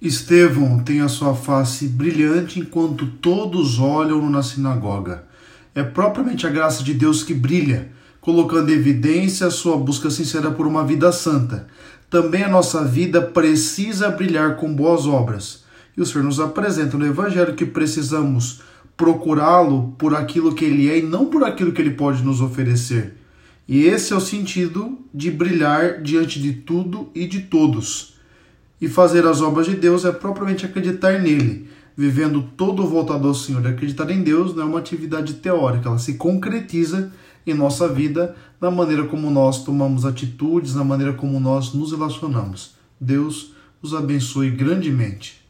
Estevão tem a sua face brilhante enquanto todos olham-no na sinagoga. É propriamente a graça de Deus que brilha, colocando em evidência a sua busca sincera por uma vida santa. Também a nossa vida precisa brilhar com boas obras. E o Senhor nos apresenta no Evangelho que precisamos procurá-lo por aquilo que ele é e não por aquilo que ele pode nos oferecer. E esse é o sentido de brilhar diante de tudo e de todos. E fazer as obras de Deus é propriamente acreditar nele, vivendo todo voltado ao Senhor. Acreditar em Deus não é uma atividade teórica, ela se concretiza em nossa vida na maneira como nós tomamos atitudes, na maneira como nós nos relacionamos. Deus os abençoe grandemente.